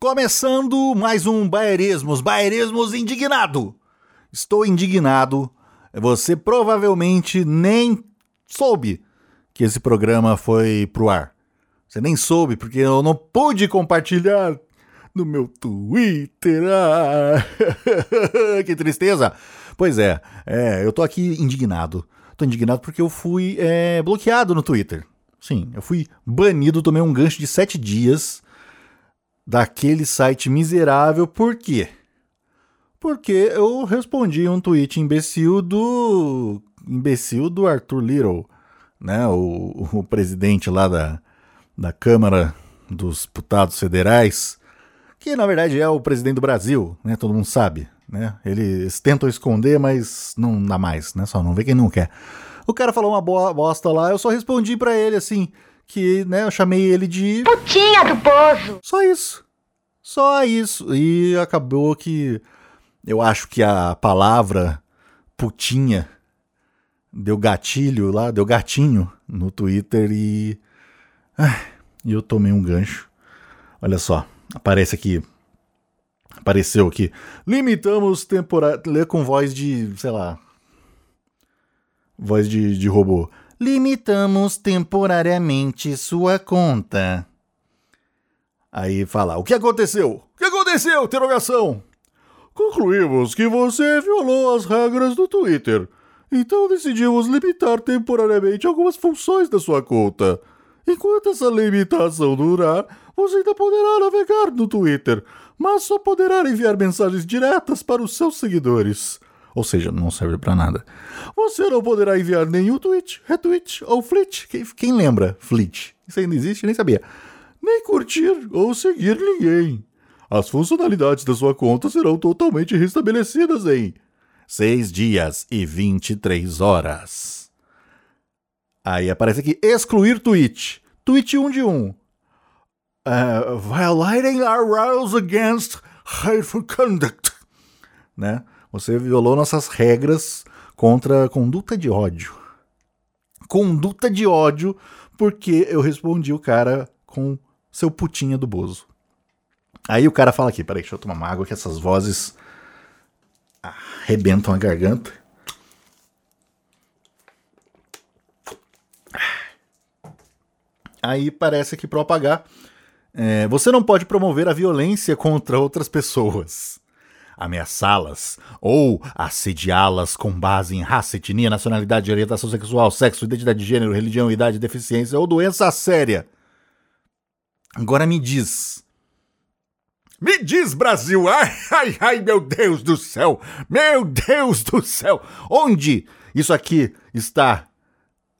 Começando mais um Baerismos, Baerismos indignado. Estou indignado. Você provavelmente nem soube que esse programa foi pro ar. Você nem soube porque eu não pude compartilhar no meu Twitter. Ah, que tristeza. Pois é, é, eu tô aqui indignado. Tô indignado porque eu fui é, bloqueado no Twitter. Sim, eu fui banido, tomei um gancho de sete dias daquele site miserável. Por quê? Porque eu respondi um tweet imbecil do. imbecil do Arthur Little, né? O, o presidente lá da, da Câmara dos Deputados Federais, que na verdade é o presidente do Brasil, né? Todo mundo sabe, né? Eles tentam esconder, mas não dá mais, né? Só não vê quem não quer. O cara falou uma boa bosta lá, eu só respondi para ele assim que, né, eu chamei ele de. Putinha do poço! Só isso. Só isso. E acabou que. Eu acho que a palavra putinha deu gatilho lá, deu gatinho no Twitter e. E eu tomei um gancho. Olha só, aparece aqui. Apareceu aqui. Limitamos temporada. Lê com voz de, sei lá. Voz de, de robô. Limitamos temporariamente sua conta. Aí fala: O que aconteceu? O que aconteceu? Interrogação. Concluímos que você violou as regras do Twitter. Então decidimos limitar temporariamente algumas funções da sua conta. Enquanto essa limitação durar, você ainda poderá navegar no Twitter, mas só poderá enviar mensagens diretas para os seus seguidores. Ou seja, não serve para nada. Você não poderá enviar nenhum tweet, retweet ou flit. Quem, quem lembra flit? Isso ainda existe? Nem sabia. Nem curtir ou seguir ninguém. As funcionalidades da sua conta serão totalmente restabelecidas em 6 dias e 23 horas. Aí aparece aqui excluir tweet. Tweet 1 de 1. Uh, violating our rules against hateful conduct. Né? Você violou nossas regras contra conduta de ódio. Conduta de ódio porque eu respondi o cara com seu putinha do Bozo. Aí o cara fala aqui, peraí, deixa eu tomar uma água que essas vozes arrebentam a garganta. Aí parece que para apagar, é, você não pode promover a violência contra outras pessoas, ameaçá-las ou assediá-las com base em raça, etnia, nacionalidade, orientação sexual, sexo, identidade de gênero, religião, idade, deficiência ou doença séria. Agora me diz. Me diz, Brasil! Ai, ai, ai, meu Deus do céu! Meu Deus do céu! Onde isso aqui está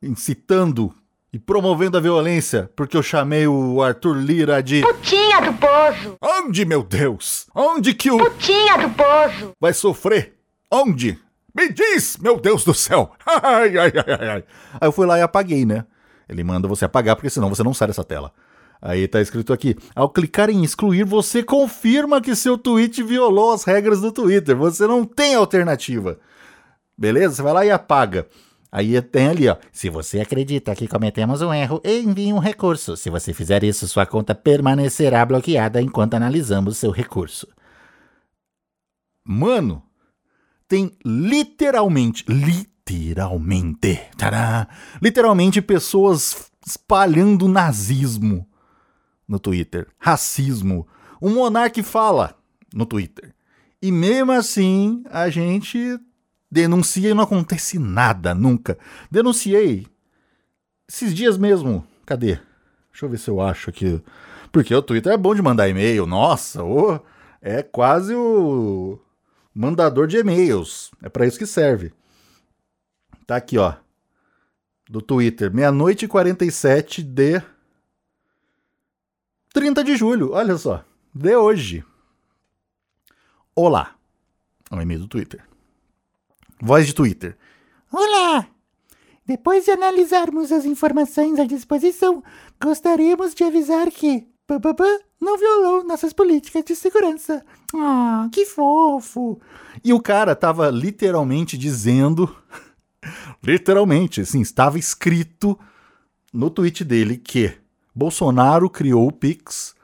incitando e promovendo a violência porque eu chamei o Arthur Lira de. Putinha do Poço! Onde, meu Deus? Onde que o. Putinha do Poço! Vai sofrer? Onde? Me diz, meu Deus do céu! Ai, ai, ai, ai. Aí eu fui lá e apaguei, né? Ele manda você apagar porque senão você não sai dessa tela. Aí tá escrito aqui: ao clicar em excluir, você confirma que seu tweet violou as regras do Twitter. Você não tem alternativa. Beleza? Você vai lá e apaga. Aí tem ali, ó. Se você acredita que cometemos um erro, envie um recurso. Se você fizer isso, sua conta permanecerá bloqueada enquanto analisamos seu recurso. Mano, tem literalmente, literalmente, tará, literalmente pessoas espalhando nazismo no Twitter, racismo. Um monarca fala no Twitter. E mesmo assim, a gente denuncia e não acontece nada, nunca. Denunciei esses dias mesmo. Cadê? Deixa eu ver se eu acho aqui. Porque o Twitter é bom de mandar e-mail. Nossa, oh, é quase o mandador de e-mails. É para isso que serve. Tá aqui, ó. Do Twitter, meia-noite e 47 de 30 de julho, olha só, de hoje. Olá. É um e-mail do Twitter. Voz de Twitter. Olá! Depois de analisarmos as informações à disposição, gostaríamos de avisar que Bababá não violou nossas políticas de segurança. Ah, que fofo! E o cara tava literalmente dizendo, literalmente, assim, estava escrito no tweet dele que Bolsonaro criou o Pix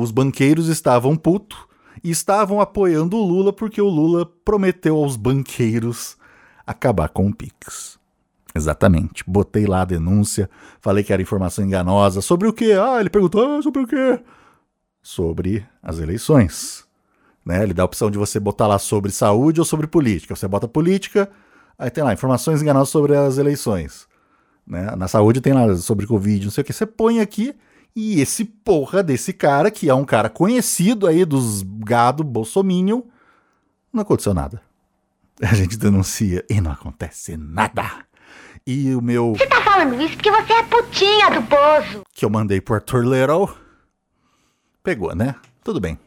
os banqueiros estavam putos e estavam apoiando o Lula porque o Lula prometeu aos banqueiros acabar com o Pix. Exatamente. Botei lá a denúncia, falei que era informação enganosa. Sobre o quê? Ah, ele perguntou ah, sobre o quê? Sobre as eleições. Né? Ele dá a opção de você botar lá sobre saúde ou sobre política. Você bota política, aí tem lá informações enganosas sobre as eleições. Né? Na saúde tem lá sobre Covid, não sei o que. Você põe aqui e esse porra desse cara, que é um cara conhecido aí dos gado bolsominion, não aconteceu nada. A gente denuncia e não acontece nada. E o meu. Você tá falando isso porque você é putinha do poço. Que eu mandei pro Arthur Little. Pegou, né? Tudo bem.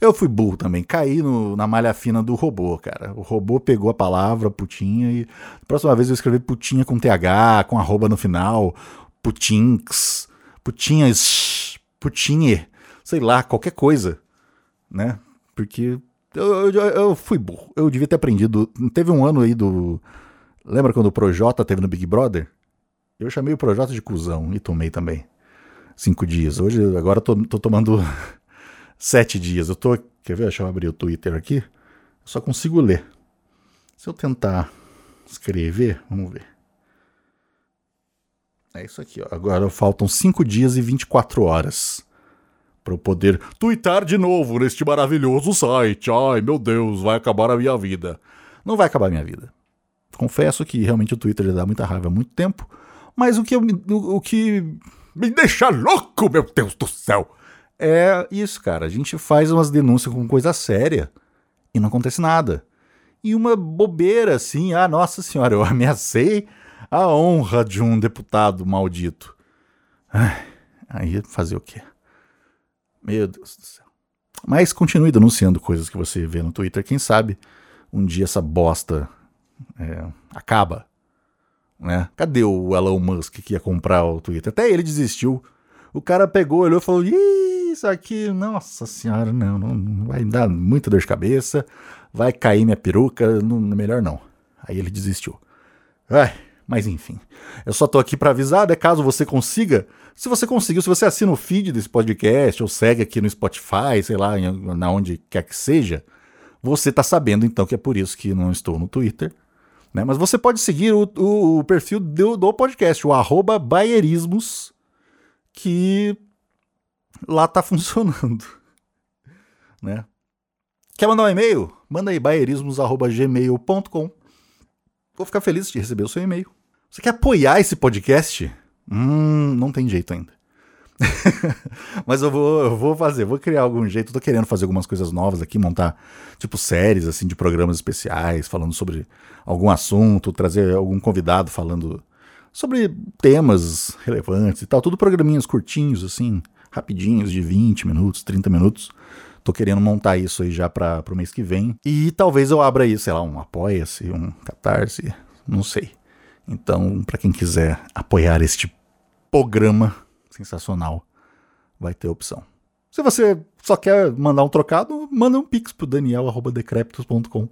Eu fui burro também, caí no, na malha fina do robô, cara. O robô pegou a palavra putinha e. Próxima vez eu escrevi putinha com TH, com arroba no final, putinx, putinhas, putinhe, sei lá, qualquer coisa, né? Porque eu, eu, eu fui burro. Eu devia ter aprendido. Teve um ano aí do Lembra quando o Projota teve no Big Brother? Eu chamei o Projota de cuzão e tomei também. Cinco dias. Hoje, agora tô, tô tomando sete dias. Eu tô. Quer ver? Deixa eu abrir o Twitter aqui. Eu só consigo ler. Se eu tentar escrever, vamos ver. É isso aqui, ó. Agora faltam 5 dias e 24 horas para eu poder twittar de novo neste maravilhoso site. Ai, meu Deus, vai acabar a minha vida. Não vai acabar a minha vida. Confesso que realmente o Twitter dá muita raiva há muito tempo, mas o que, eu, o, o que me deixa louco, meu Deus do céu, é isso, cara. A gente faz umas denúncias com coisa séria e não acontece nada. E uma bobeira assim, ah, nossa senhora, eu ameacei a honra de um deputado maldito. Ai, aí fazer o quê? Meu Deus do céu. Mas continue denunciando coisas que você vê no Twitter. Quem sabe um dia essa bosta é, acaba. Né? Cadê o Elon Musk que ia comprar o Twitter? Até ele desistiu. O cara pegou, olhou e falou: Isso aqui, nossa senhora, não, não vai dar muita dor de cabeça, vai cair minha peruca, não, melhor não. Aí ele desistiu. Ai, mas enfim, eu só tô aqui para avisar, né, caso você consiga. Se você conseguiu, se você assina o feed desse podcast ou segue aqui no Spotify, sei lá, na onde quer que seja, você tá sabendo então que é por isso que não estou no Twitter né? Mas você pode seguir o, o, o perfil do, do, podcast, o arroba baierismos, que lá tá funcionando. Né? Quer mandar um e-mail? Manda aí baierismos.gmail.com. Vou ficar feliz de receber o seu e-mail. Você quer apoiar esse podcast? Hum, não tem jeito ainda. Mas eu vou, eu vou fazer, vou criar algum jeito. Eu tô querendo fazer algumas coisas novas aqui, montar tipo séries assim de programas especiais, falando sobre algum assunto, trazer algum convidado falando sobre temas relevantes e tal. Tudo programinhas curtinhos, assim, rapidinhos, de 20 minutos, 30 minutos. Tô querendo montar isso aí já para o mês que vem. E talvez eu abra aí, sei lá, um Apoia-se, um Catarse, não sei. Então, para quem quiser apoiar este programa sensacional, vai ter opção. Se você só quer mandar um trocado, manda um pix pro daniel.decreptos.com.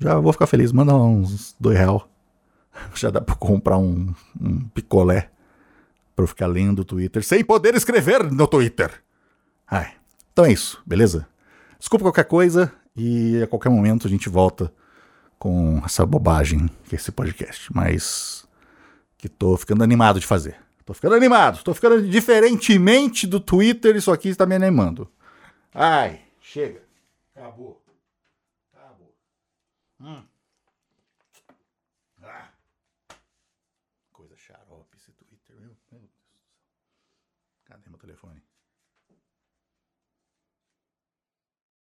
Já vou ficar feliz, manda uns dois real. Já dá pra comprar um, um picolé pra eu ficar lendo o Twitter sem poder escrever no Twitter. Ai, então é isso, beleza? Desculpa qualquer coisa e a qualquer momento a gente volta com essa bobagem que é esse podcast, mas que tô ficando animado de fazer. Tô ficando animado, tô ficando diferentemente do Twitter, isso aqui está me animando. Ai, chega. Acabou. Acabou. Hum.